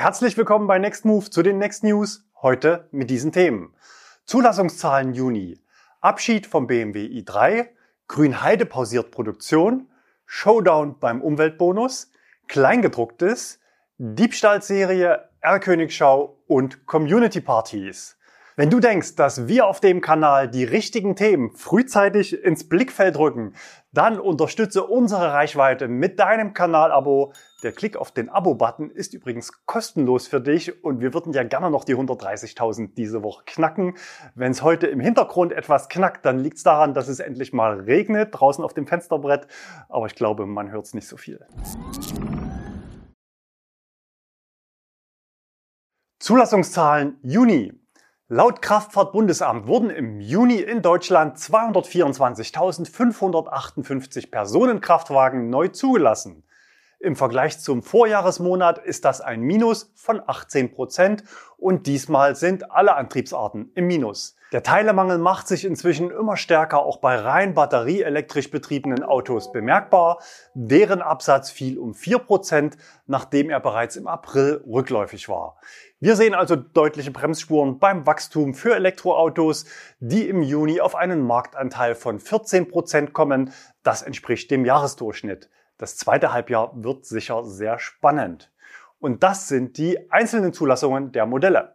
Herzlich willkommen bei Next Move zu den Next News. Heute mit diesen Themen. Zulassungszahlen Juni. Abschied vom BMW i3. Grünheide pausiert Produktion. Showdown beim Umweltbonus. Kleingedrucktes. Diebstahlserie, R-Königschau und Community Partys. Wenn du denkst, dass wir auf dem Kanal die richtigen Themen frühzeitig ins Blickfeld rücken, dann unterstütze unsere Reichweite mit deinem Kanalabo. Der Klick auf den Abo-Button ist übrigens kostenlos für dich und wir würden ja gerne noch die 130.000 diese Woche knacken. Wenn es heute im Hintergrund etwas knackt, dann liegt es daran, dass es endlich mal regnet draußen auf dem Fensterbrett. Aber ich glaube, man hört es nicht so viel. Zulassungszahlen Juni. Laut Kraftfahrtbundesamt wurden im Juni in Deutschland 224.558 Personenkraftwagen neu zugelassen. Im Vergleich zum Vorjahresmonat ist das ein Minus von 18 Prozent und diesmal sind alle Antriebsarten im Minus. Der Teilemangel macht sich inzwischen immer stärker auch bei rein batterieelektrisch betriebenen Autos bemerkbar. Deren Absatz fiel um 4 Prozent, nachdem er bereits im April rückläufig war. Wir sehen also deutliche Bremsspuren beim Wachstum für Elektroautos, die im Juni auf einen Marktanteil von 14 Prozent kommen. Das entspricht dem Jahresdurchschnitt. Das zweite Halbjahr wird sicher sehr spannend. Und das sind die einzelnen Zulassungen der Modelle.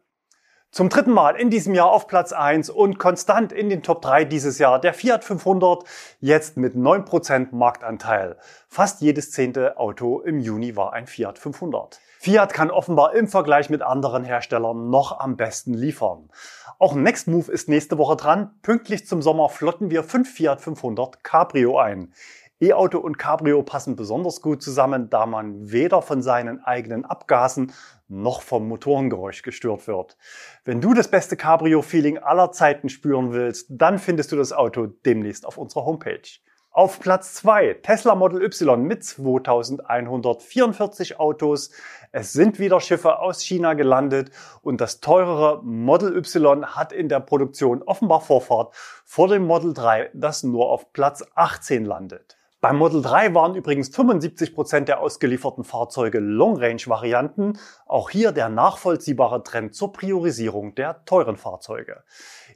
Zum dritten Mal in diesem Jahr auf Platz 1 und konstant in den Top 3 dieses Jahr der Fiat 500, jetzt mit 9% Marktanteil. Fast jedes zehnte Auto im Juni war ein Fiat 500. Fiat kann offenbar im Vergleich mit anderen Herstellern noch am besten liefern. Auch Nextmove ist nächste Woche dran. Pünktlich zum Sommer flotten wir 5 Fiat 500 Cabrio ein. E-Auto und Cabrio passen besonders gut zusammen, da man weder von seinen eigenen Abgasen noch vom Motorengeräusch gestört wird. Wenn du das beste Cabrio-Feeling aller Zeiten spüren willst, dann findest du das Auto demnächst auf unserer Homepage. Auf Platz 2 Tesla Model Y mit 2144 Autos. Es sind wieder Schiffe aus China gelandet und das teurere Model Y hat in der Produktion offenbar Vorfahrt vor dem Model 3, das nur auf Platz 18 landet. Beim Model 3 waren übrigens 75 Prozent der ausgelieferten Fahrzeuge Long-Range-Varianten. Auch hier der nachvollziehbare Trend zur Priorisierung der teuren Fahrzeuge.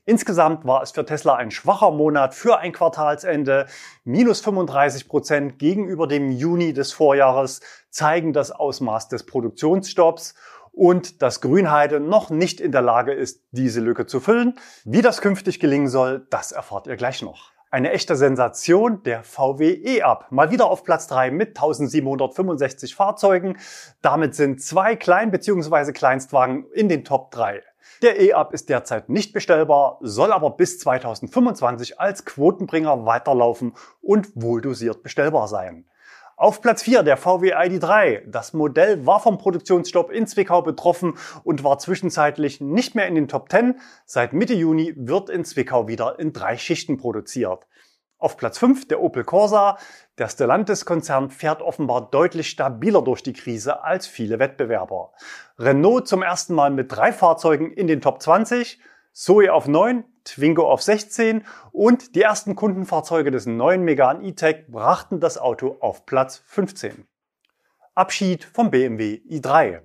Insgesamt war es für Tesla ein schwacher Monat für ein Quartalsende. Minus 35 Prozent gegenüber dem Juni des Vorjahres zeigen das Ausmaß des Produktionsstopps und dass Grünheide noch nicht in der Lage ist, diese Lücke zu füllen. Wie das künftig gelingen soll, das erfahrt ihr gleich noch. Eine echte Sensation, der VW E-Up. Mal wieder auf Platz 3 mit 1765 Fahrzeugen. Damit sind zwei Klein- bzw. Kleinstwagen in den Top 3. Der E-Up ist derzeit nicht bestellbar, soll aber bis 2025 als Quotenbringer weiterlaufen und wohldosiert bestellbar sein. Auf Platz 4 der VW ID3. Das Modell war vom Produktionsstopp in Zwickau betroffen und war zwischenzeitlich nicht mehr in den Top 10. Seit Mitte Juni wird in Zwickau wieder in drei Schichten produziert. Auf Platz 5 der Opel Corsa. Der Stellantis-Konzern fährt offenbar deutlich stabiler durch die Krise als viele Wettbewerber. Renault zum ersten Mal mit drei Fahrzeugen in den Top 20. Zoe auf 9, Twingo auf 16 und die ersten Kundenfahrzeuge des neuen Megane E-Tech brachten das Auto auf Platz 15. Abschied vom BMW i3.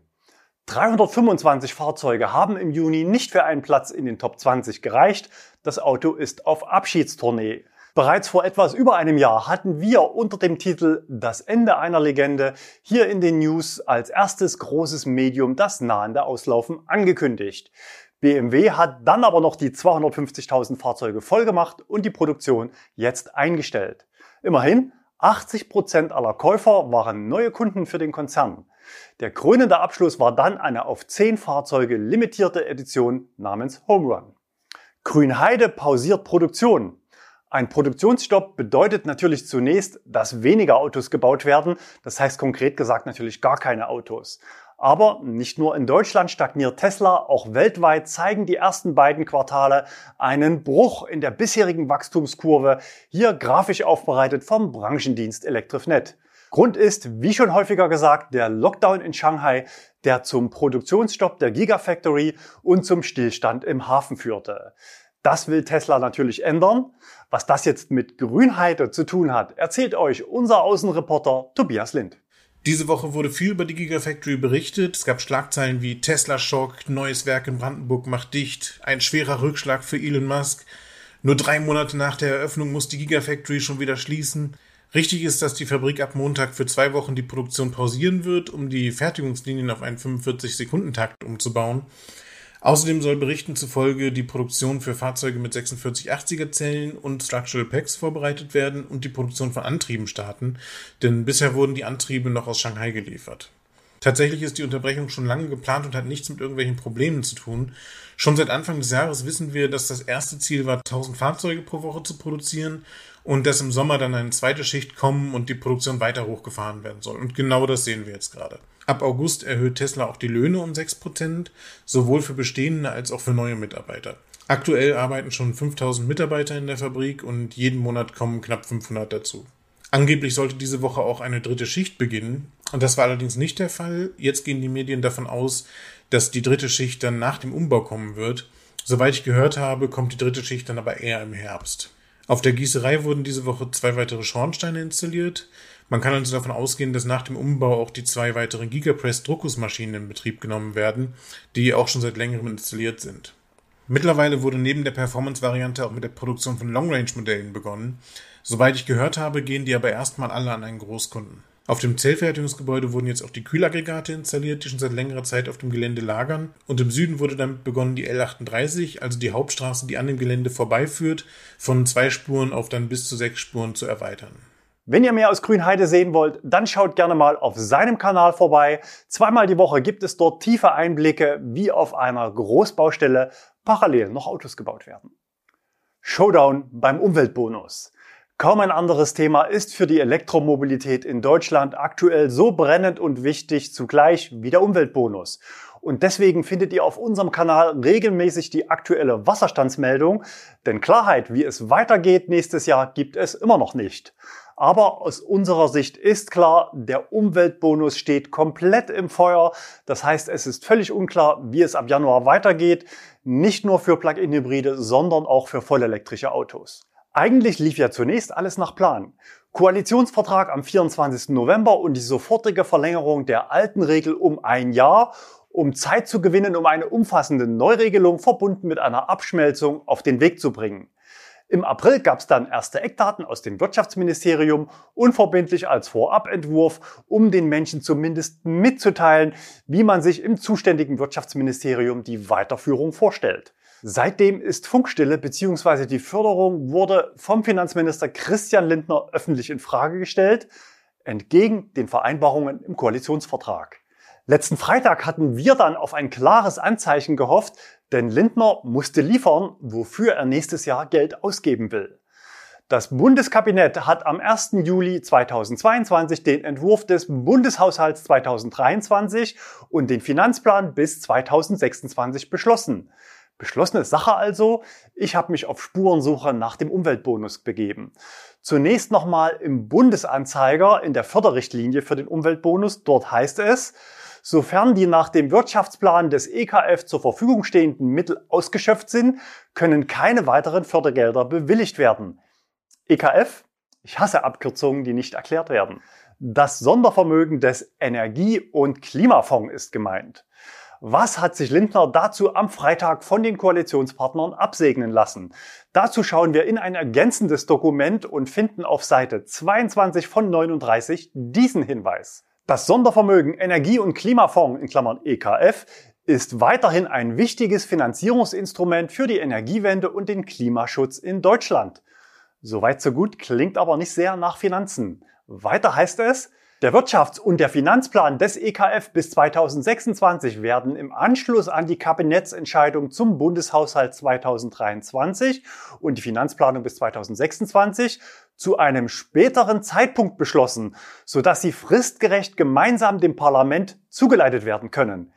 325 Fahrzeuge haben im Juni nicht für einen Platz in den Top 20 gereicht. Das Auto ist auf Abschiedstournee. Bereits vor etwas über einem Jahr hatten wir unter dem Titel Das Ende einer Legende hier in den News als erstes großes Medium das nahende Auslaufen angekündigt. BMW hat dann aber noch die 250.000 Fahrzeuge vollgemacht und die Produktion jetzt eingestellt. Immerhin, 80 Prozent aller Käufer waren neue Kunden für den Konzern. Der krönende Abschluss war dann eine auf 10 Fahrzeuge limitierte Edition namens Home Run. Grünheide pausiert Produktion. Ein Produktionsstopp bedeutet natürlich zunächst, dass weniger Autos gebaut werden. Das heißt konkret gesagt natürlich gar keine Autos. Aber nicht nur in Deutschland stagniert Tesla, auch weltweit zeigen die ersten beiden Quartale einen Bruch in der bisherigen Wachstumskurve, hier grafisch aufbereitet vom Branchendienst ElectrifNet. Grund ist, wie schon häufiger gesagt, der Lockdown in Shanghai, der zum Produktionsstopp der Gigafactory und zum Stillstand im Hafen führte. Das will Tesla natürlich ändern. Was das jetzt mit Grünheide zu tun hat, erzählt euch unser Außenreporter Tobias Lind. Diese Woche wurde viel über die Gigafactory berichtet. Es gab Schlagzeilen wie Tesla-Schock, neues Werk in Brandenburg macht dicht, ein schwerer Rückschlag für Elon Musk. Nur drei Monate nach der Eröffnung muss die Gigafactory schon wieder schließen. Richtig ist, dass die Fabrik ab Montag für zwei Wochen die Produktion pausieren wird, um die Fertigungslinien auf einen 45-Sekunden-Takt umzubauen. Außerdem soll Berichten zufolge die Produktion für Fahrzeuge mit 4680er Zellen und Structural Packs vorbereitet werden und die Produktion von Antrieben starten, denn bisher wurden die Antriebe noch aus Shanghai geliefert. Tatsächlich ist die Unterbrechung schon lange geplant und hat nichts mit irgendwelchen Problemen zu tun. Schon seit Anfang des Jahres wissen wir, dass das erste Ziel war, 1000 Fahrzeuge pro Woche zu produzieren und dass im Sommer dann eine zweite Schicht kommen und die Produktion weiter hochgefahren werden soll. Und genau das sehen wir jetzt gerade. Ab August erhöht Tesla auch die Löhne um 6%, sowohl für bestehende als auch für neue Mitarbeiter. Aktuell arbeiten schon 5000 Mitarbeiter in der Fabrik und jeden Monat kommen knapp 500 dazu. Angeblich sollte diese Woche auch eine dritte Schicht beginnen, und das war allerdings nicht der Fall. Jetzt gehen die Medien davon aus, dass die dritte Schicht dann nach dem Umbau kommen wird. Soweit ich gehört habe, kommt die dritte Schicht dann aber eher im Herbst. Auf der Gießerei wurden diese Woche zwei weitere Schornsteine installiert. Man kann also davon ausgehen, dass nach dem Umbau auch die zwei weiteren Gigapress-Druckusmaschinen in Betrieb genommen werden, die auch schon seit längerem installiert sind. Mittlerweile wurde neben der Performance-Variante auch mit der Produktion von Long-Range-Modellen begonnen. Soweit ich gehört habe, gehen die aber erstmal alle an einen Großkunden. Auf dem Zellfertigungsgebäude wurden jetzt auch die Kühlaggregate installiert, die schon seit längerer Zeit auf dem Gelände lagern. Und im Süden wurde damit begonnen, die L38, also die Hauptstraße, die an dem Gelände vorbeiführt, von zwei Spuren auf dann bis zu sechs Spuren zu erweitern. Wenn ihr mehr aus Grünheide sehen wollt, dann schaut gerne mal auf seinem Kanal vorbei. Zweimal die Woche gibt es dort tiefe Einblicke, wie auf einer Großbaustelle parallel noch Autos gebaut werden. Showdown beim Umweltbonus. Kaum ein anderes Thema ist für die Elektromobilität in Deutschland aktuell so brennend und wichtig zugleich wie der Umweltbonus. Und deswegen findet ihr auf unserem Kanal regelmäßig die aktuelle Wasserstandsmeldung, denn Klarheit, wie es weitergeht nächstes Jahr, gibt es immer noch nicht. Aber aus unserer Sicht ist klar, der Umweltbonus steht komplett im Feuer. Das heißt, es ist völlig unklar, wie es ab Januar weitergeht. Nicht nur für Plug-in-Hybride, sondern auch für vollelektrische Autos. Eigentlich lief ja zunächst alles nach Plan. Koalitionsvertrag am 24. November und die sofortige Verlängerung der alten Regel um ein Jahr, um Zeit zu gewinnen, um eine umfassende Neuregelung verbunden mit einer Abschmelzung auf den Weg zu bringen. Im April gab es dann erste Eckdaten aus dem Wirtschaftsministerium, unverbindlich als Vorabentwurf, um den Menschen zumindest mitzuteilen, wie man sich im zuständigen Wirtschaftsministerium die Weiterführung vorstellt. Seitdem ist Funkstille bzw. die Förderung wurde vom Finanzminister Christian Lindner öffentlich in Frage gestellt, entgegen den Vereinbarungen im Koalitionsvertrag. Letzten Freitag hatten wir dann auf ein klares Anzeichen gehofft, denn Lindner musste liefern, wofür er nächstes Jahr Geld ausgeben will. Das Bundeskabinett hat am 1. Juli 2022 den Entwurf des Bundeshaushalts 2023 und den Finanzplan bis 2026 beschlossen. Beschlossene Sache also, ich habe mich auf Spurensuche nach dem Umweltbonus begeben. Zunächst nochmal im Bundesanzeiger in der Förderrichtlinie für den Umweltbonus. Dort heißt es, Sofern die nach dem Wirtschaftsplan des EKF zur Verfügung stehenden Mittel ausgeschöpft sind, können keine weiteren Fördergelder bewilligt werden. EKF? Ich hasse Abkürzungen, die nicht erklärt werden. Das Sondervermögen des Energie- und Klimafonds ist gemeint. Was hat sich Lindner dazu am Freitag von den Koalitionspartnern absegnen lassen? Dazu schauen wir in ein ergänzendes Dokument und finden auf Seite 22 von 39 diesen Hinweis. Das Sondervermögen Energie- und Klimafonds in Klammern EKF ist weiterhin ein wichtiges Finanzierungsinstrument für die Energiewende und den Klimaschutz in Deutschland. Soweit so gut, klingt aber nicht sehr nach Finanzen. Weiter heißt es, der Wirtschafts- und der Finanzplan des EKF bis 2026 werden im Anschluss an die Kabinettsentscheidung zum Bundeshaushalt 2023 und die Finanzplanung bis 2026 zu einem späteren Zeitpunkt beschlossen, sodass sie fristgerecht gemeinsam dem Parlament zugeleitet werden können.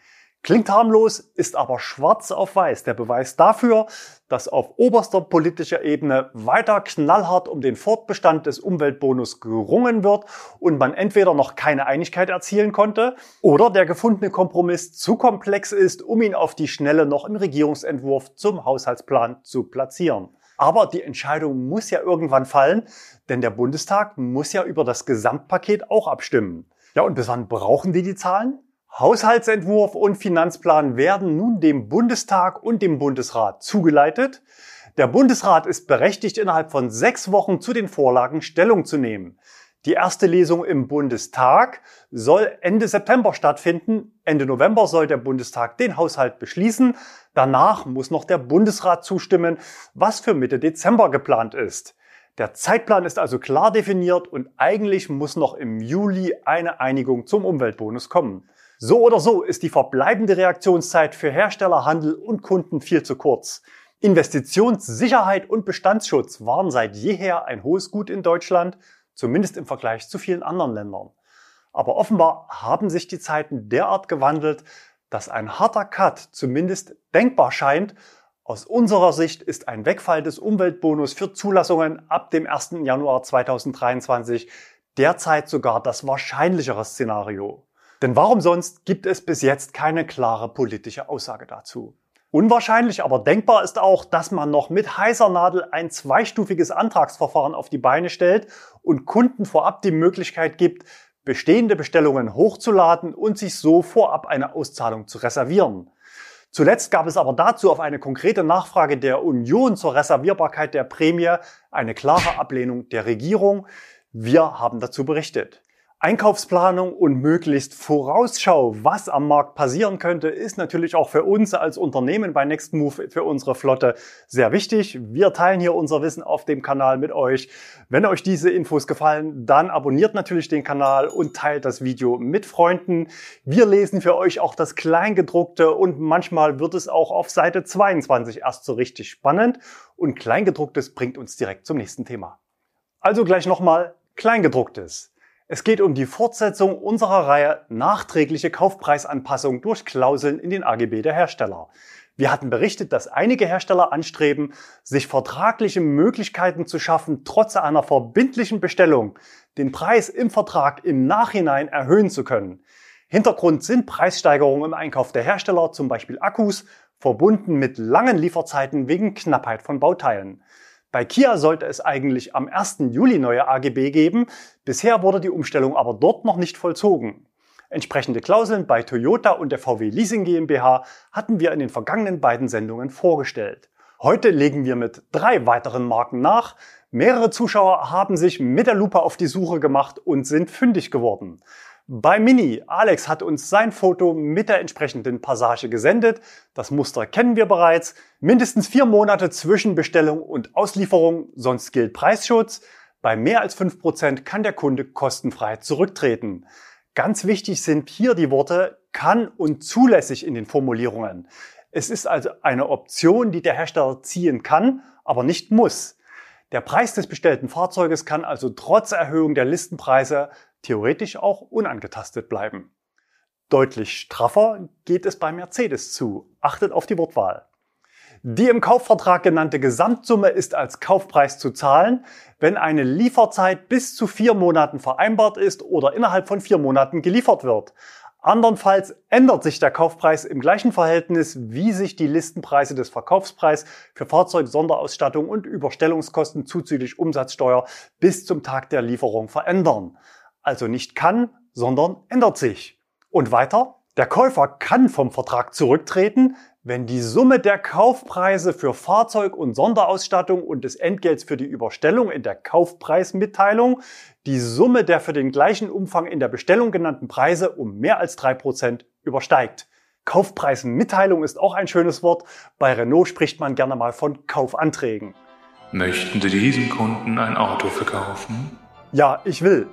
Klingt harmlos, ist aber schwarz auf weiß der Beweis dafür, dass auf oberster politischer Ebene weiter knallhart um den Fortbestand des Umweltbonus gerungen wird und man entweder noch keine Einigkeit erzielen konnte oder der gefundene Kompromiss zu komplex ist, um ihn auf die Schnelle noch im Regierungsentwurf zum Haushaltsplan zu platzieren. Aber die Entscheidung muss ja irgendwann fallen, denn der Bundestag muss ja über das Gesamtpaket auch abstimmen. Ja, und bis wann brauchen die die Zahlen? Haushaltsentwurf und Finanzplan werden nun dem Bundestag und dem Bundesrat zugeleitet. Der Bundesrat ist berechtigt, innerhalb von sechs Wochen zu den Vorlagen Stellung zu nehmen. Die erste Lesung im Bundestag soll Ende September stattfinden. Ende November soll der Bundestag den Haushalt beschließen. Danach muss noch der Bundesrat zustimmen, was für Mitte Dezember geplant ist. Der Zeitplan ist also klar definiert und eigentlich muss noch im Juli eine Einigung zum Umweltbonus kommen. So oder so ist die verbleibende Reaktionszeit für Hersteller, Handel und Kunden viel zu kurz. Investitionssicherheit und Bestandsschutz waren seit jeher ein hohes Gut in Deutschland, zumindest im Vergleich zu vielen anderen Ländern. Aber offenbar haben sich die Zeiten derart gewandelt, dass ein harter Cut zumindest denkbar scheint. Aus unserer Sicht ist ein Wegfall des Umweltbonus für Zulassungen ab dem 1. Januar 2023 derzeit sogar das wahrscheinlichere Szenario. Denn warum sonst gibt es bis jetzt keine klare politische Aussage dazu? Unwahrscheinlich, aber denkbar ist auch, dass man noch mit heißer Nadel ein zweistufiges Antragsverfahren auf die Beine stellt und Kunden vorab die Möglichkeit gibt, bestehende Bestellungen hochzuladen und sich so vorab eine Auszahlung zu reservieren. Zuletzt gab es aber dazu auf eine konkrete Nachfrage der Union zur Reservierbarkeit der Prämie eine klare Ablehnung der Regierung. Wir haben dazu berichtet. Einkaufsplanung und möglichst Vorausschau, was am Markt passieren könnte, ist natürlich auch für uns als Unternehmen bei Nextmove für unsere Flotte sehr wichtig. Wir teilen hier unser Wissen auf dem Kanal mit euch. Wenn euch diese Infos gefallen, dann abonniert natürlich den Kanal und teilt das Video mit Freunden. Wir lesen für euch auch das Kleingedruckte und manchmal wird es auch auf Seite 22 erst so richtig spannend und Kleingedrucktes bringt uns direkt zum nächsten Thema. Also gleich nochmal Kleingedrucktes. Es geht um die Fortsetzung unserer Reihe nachträgliche Kaufpreisanpassung durch Klauseln in den AGB der Hersteller. Wir hatten berichtet, dass einige Hersteller anstreben, sich vertragliche Möglichkeiten zu schaffen, trotz einer verbindlichen Bestellung den Preis im Vertrag im Nachhinein erhöhen zu können. Hintergrund sind Preissteigerungen im Einkauf der Hersteller, zum Beispiel Akkus, verbunden mit langen Lieferzeiten wegen Knappheit von Bauteilen. Bei Kia sollte es eigentlich am 1. Juli neue AGB geben. Bisher wurde die Umstellung aber dort noch nicht vollzogen. Entsprechende Klauseln bei Toyota und der VW Leasing GmbH hatten wir in den vergangenen beiden Sendungen vorgestellt. Heute legen wir mit drei weiteren Marken nach. Mehrere Zuschauer haben sich mit der Lupe auf die Suche gemacht und sind fündig geworden. Bei Mini, Alex hat uns sein Foto mit der entsprechenden Passage gesendet. Das Muster kennen wir bereits. Mindestens vier Monate zwischen Bestellung und Auslieferung, sonst gilt Preisschutz. Bei mehr als fünf Prozent kann der Kunde kostenfrei zurücktreten. Ganz wichtig sind hier die Worte kann und zulässig in den Formulierungen. Es ist also eine Option, die der Hersteller ziehen kann, aber nicht muss. Der Preis des bestellten Fahrzeuges kann also trotz Erhöhung der Listenpreise theoretisch auch unangetastet bleiben. Deutlich straffer geht es bei Mercedes zu. Achtet auf die Wortwahl. Die im Kaufvertrag genannte Gesamtsumme ist als Kaufpreis zu zahlen, wenn eine Lieferzeit bis zu vier Monaten vereinbart ist oder innerhalb von vier Monaten geliefert wird. Andernfalls ändert sich der Kaufpreis im gleichen Verhältnis, wie sich die Listenpreise des Verkaufspreis für Fahrzeug, Sonderausstattung und Überstellungskosten zuzüglich Umsatzsteuer bis zum Tag der Lieferung verändern. Also nicht kann, sondern ändert sich. Und weiter, der Käufer kann vom Vertrag zurücktreten, wenn die Summe der Kaufpreise für Fahrzeug und Sonderausstattung und des Entgelts für die Überstellung in der Kaufpreismitteilung die Summe der für den gleichen Umfang in der Bestellung genannten Preise um mehr als drei Prozent übersteigt. Kaufpreismitteilung ist auch ein schönes Wort. Bei Renault spricht man gerne mal von Kaufanträgen. Möchten Sie diesem Kunden ein Auto verkaufen? Ja, ich will.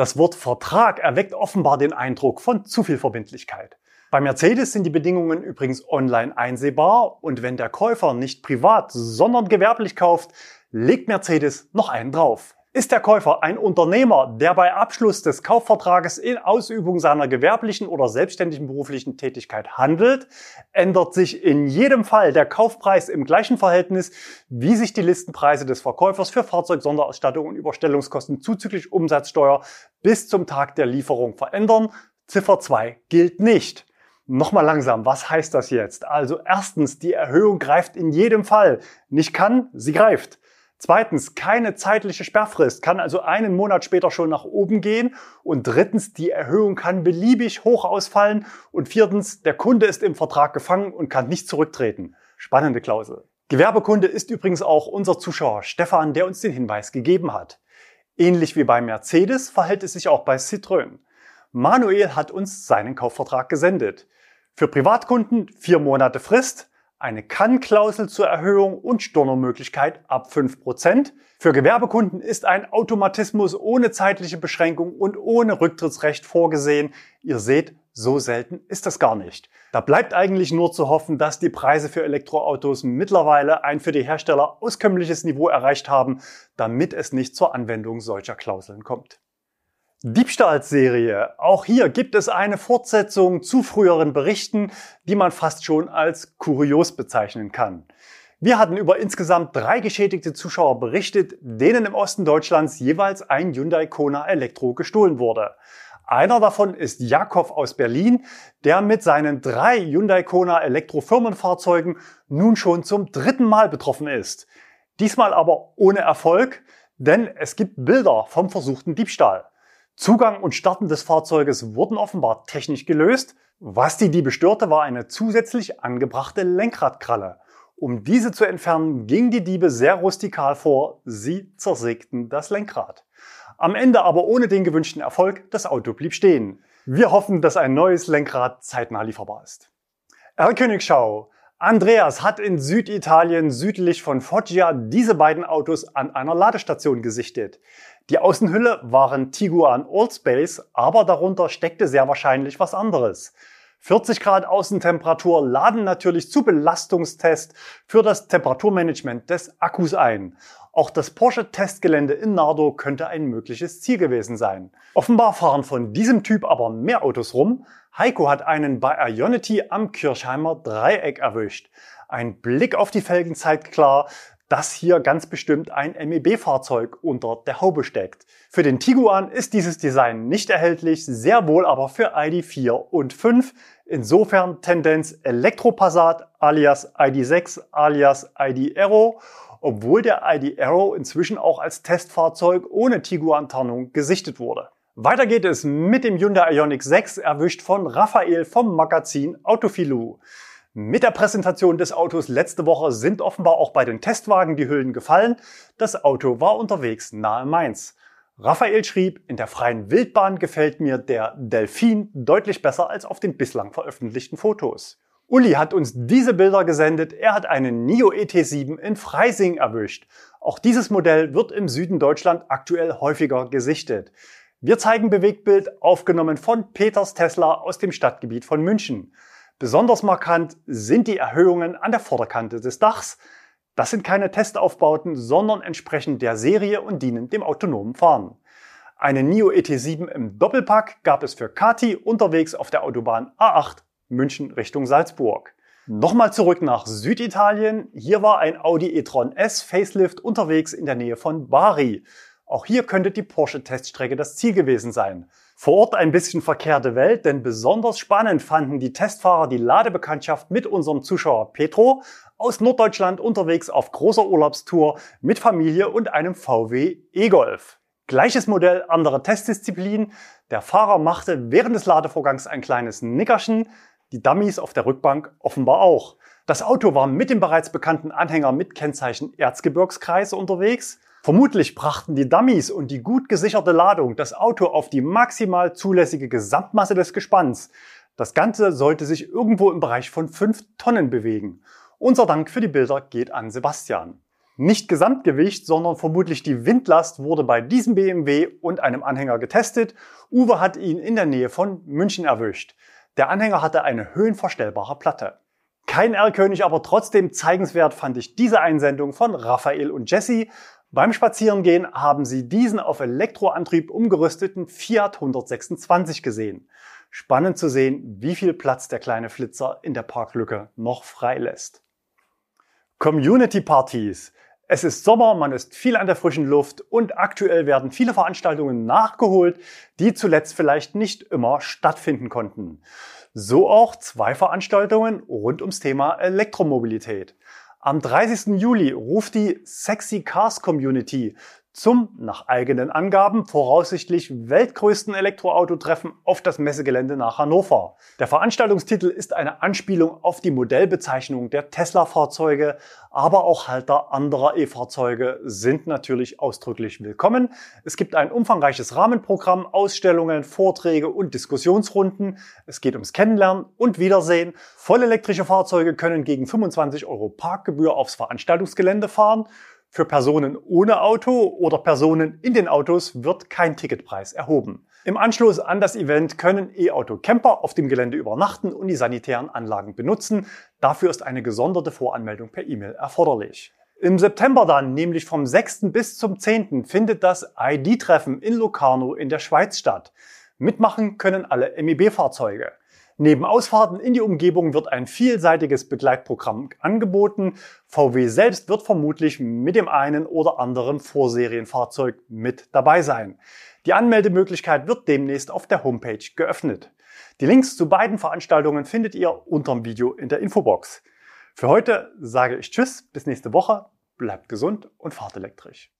Das Wort Vertrag erweckt offenbar den Eindruck von zu viel Verbindlichkeit. Bei Mercedes sind die Bedingungen übrigens online einsehbar und wenn der Käufer nicht privat, sondern gewerblich kauft, legt Mercedes noch einen drauf. Ist der Käufer ein Unternehmer, der bei Abschluss des Kaufvertrages in Ausübung seiner gewerblichen oder selbstständigen beruflichen Tätigkeit handelt, ändert sich in jedem Fall der Kaufpreis im gleichen Verhältnis, wie sich die Listenpreise des Verkäufers für Fahrzeug, Sonderausstattung und Überstellungskosten zuzüglich Umsatzsteuer bis zum Tag der Lieferung verändern. Ziffer 2 gilt nicht. Nochmal langsam, was heißt das jetzt? Also erstens, die Erhöhung greift in jedem Fall. Nicht kann, sie greift. Zweitens, keine zeitliche Sperrfrist, kann also einen Monat später schon nach oben gehen. Und drittens, die Erhöhung kann beliebig hoch ausfallen. Und viertens, der Kunde ist im Vertrag gefangen und kann nicht zurücktreten. Spannende Klausel. Gewerbekunde ist übrigens auch unser Zuschauer Stefan, der uns den Hinweis gegeben hat. Ähnlich wie bei Mercedes verhält es sich auch bei Citroën. Manuel hat uns seinen Kaufvertrag gesendet. Für Privatkunden vier Monate Frist, eine Kann-Klausel zur Erhöhung und Stornomöglichkeit ab 5%. Für Gewerbekunden ist ein Automatismus ohne zeitliche Beschränkung und ohne Rücktrittsrecht vorgesehen. Ihr seht, so selten ist das gar nicht. Da bleibt eigentlich nur zu hoffen, dass die Preise für Elektroautos mittlerweile ein für die Hersteller auskömmliches Niveau erreicht haben, damit es nicht zur Anwendung solcher Klauseln kommt. Diebstahlserie. Auch hier gibt es eine Fortsetzung zu früheren Berichten, die man fast schon als kurios bezeichnen kann. Wir hatten über insgesamt drei geschädigte Zuschauer berichtet, denen im Osten Deutschlands jeweils ein Hyundai Kona Elektro gestohlen wurde. Einer davon ist Jakob aus Berlin, der mit seinen drei Hyundai Kona Elektro-Firmenfahrzeugen nun schon zum dritten Mal betroffen ist. Diesmal aber ohne Erfolg, denn es gibt Bilder vom versuchten Diebstahl. Zugang und Starten des Fahrzeuges wurden offenbar technisch gelöst. Was die Diebe störte, war eine zusätzlich angebrachte Lenkradkralle. Um diese zu entfernen, gingen die Diebe sehr rustikal vor. Sie zersägten das Lenkrad. Am Ende aber ohne den gewünschten Erfolg, das Auto blieb stehen. Wir hoffen, dass ein neues Lenkrad zeitnah lieferbar ist. Herr Königschau, Andreas hat in Süditalien südlich von Foggia diese beiden Autos an einer Ladestation gesichtet. Die Außenhülle waren Tiguan Allspace, aber darunter steckte sehr wahrscheinlich was anderes. 40 Grad Außentemperatur laden natürlich zu Belastungstest für das Temperaturmanagement des Akkus ein. Auch das Porsche-Testgelände in Nardo könnte ein mögliches Ziel gewesen sein. Offenbar fahren von diesem Typ aber mehr Autos rum. Heiko hat einen bei Ionity am Kirchheimer Dreieck erwischt. Ein Blick auf die Felgen zeigt klar, dass hier ganz bestimmt ein MEB-Fahrzeug unter der Haube steckt. Für den Tiguan ist dieses Design nicht erhältlich, sehr wohl aber für ID4 und 5. Insofern Tendenz Elektropassat alias ID6 alias ID Aero, obwohl der ID Aero inzwischen auch als Testfahrzeug ohne Tiguan-Tarnung gesichtet wurde. Weiter geht es mit dem Hyundai Ioniq 6, erwischt von Raphael vom Magazin Autofilou. Mit der Präsentation des Autos letzte Woche sind offenbar auch bei den Testwagen die Hüllen gefallen. Das Auto war unterwegs nahe Mainz. Raphael schrieb, in der freien Wildbahn gefällt mir der Delfin deutlich besser als auf den bislang veröffentlichten Fotos. Uli hat uns diese Bilder gesendet. Er hat einen NIO ET7 in Freising erwischt. Auch dieses Modell wird im Süden Deutschland aktuell häufiger gesichtet. Wir zeigen Bewegtbild aufgenommen von Peters Tesla aus dem Stadtgebiet von München. Besonders markant sind die Erhöhungen an der Vorderkante des Dachs. Das sind keine Testaufbauten, sondern entsprechen der Serie und dienen dem autonomen Fahren. Eine NIO ET7 im Doppelpack gab es für Kati unterwegs auf der Autobahn A8 München Richtung Salzburg. Nochmal zurück nach Süditalien. Hier war ein Audi e-tron S Facelift unterwegs in der Nähe von Bari. Auch hier könnte die Porsche-Teststrecke das Ziel gewesen sein. Vor Ort ein bisschen verkehrte Welt, denn besonders spannend fanden die Testfahrer die Ladebekanntschaft mit unserem Zuschauer Petro aus Norddeutschland unterwegs auf großer Urlaubstour mit Familie und einem VW E-Golf. Gleiches Modell, andere Testdisziplin. Der Fahrer machte während des Ladevorgangs ein kleines Nickerchen, die Dummies auf der Rückbank offenbar auch. Das Auto war mit dem bereits bekannten Anhänger mit Kennzeichen Erzgebirgskreis unterwegs Vermutlich brachten die Dummies und die gut gesicherte Ladung das Auto auf die maximal zulässige Gesamtmasse des Gespanns. Das Ganze sollte sich irgendwo im Bereich von 5 Tonnen bewegen. Unser Dank für die Bilder geht an Sebastian. Nicht Gesamtgewicht, sondern vermutlich die Windlast wurde bei diesem BMW und einem Anhänger getestet. Uwe hat ihn in der Nähe von München erwischt. Der Anhänger hatte eine höhenverstellbare Platte. Kein R-König, aber trotzdem zeigenswert fand ich diese Einsendung von Raphael und Jesse. Beim Spazierengehen haben sie diesen auf Elektroantrieb umgerüsteten Fiat 126 gesehen. Spannend zu sehen, wie viel Platz der kleine Flitzer in der Parklücke noch freilässt. Community Partys. Es ist Sommer, man ist viel an der frischen Luft und aktuell werden viele Veranstaltungen nachgeholt, die zuletzt vielleicht nicht immer stattfinden konnten. So auch zwei Veranstaltungen rund ums Thema Elektromobilität. Am 30. Juli ruft die Sexy Cars Community zum, nach eigenen Angaben, voraussichtlich weltgrößten Elektroautotreffen auf das Messegelände nach Hannover. Der Veranstaltungstitel ist eine Anspielung auf die Modellbezeichnung der Tesla-Fahrzeuge, aber auch Halter anderer E-Fahrzeuge sind natürlich ausdrücklich willkommen. Es gibt ein umfangreiches Rahmenprogramm, Ausstellungen, Vorträge und Diskussionsrunden. Es geht ums Kennenlernen und Wiedersehen. Vollelektrische Fahrzeuge können gegen 25 Euro Parkgebühr aufs Veranstaltungsgelände fahren. Für Personen ohne Auto oder Personen in den Autos wird kein Ticketpreis erhoben. Im Anschluss an das Event können E-Auto-Camper auf dem Gelände übernachten und die sanitären Anlagen benutzen. Dafür ist eine gesonderte Voranmeldung per E-Mail erforderlich. Im September dann, nämlich vom 6. bis zum 10., findet das ID-Treffen in Locarno in der Schweiz statt. Mitmachen können alle MEB-Fahrzeuge. Neben Ausfahrten in die Umgebung wird ein vielseitiges Begleitprogramm angeboten. VW selbst wird vermutlich mit dem einen oder anderen Vorserienfahrzeug mit dabei sein. Die Anmeldemöglichkeit wird demnächst auf der Homepage geöffnet. Die Links zu beiden Veranstaltungen findet ihr unterm Video in der Infobox. Für heute sage ich Tschüss, bis nächste Woche, bleibt gesund und fahrt elektrisch.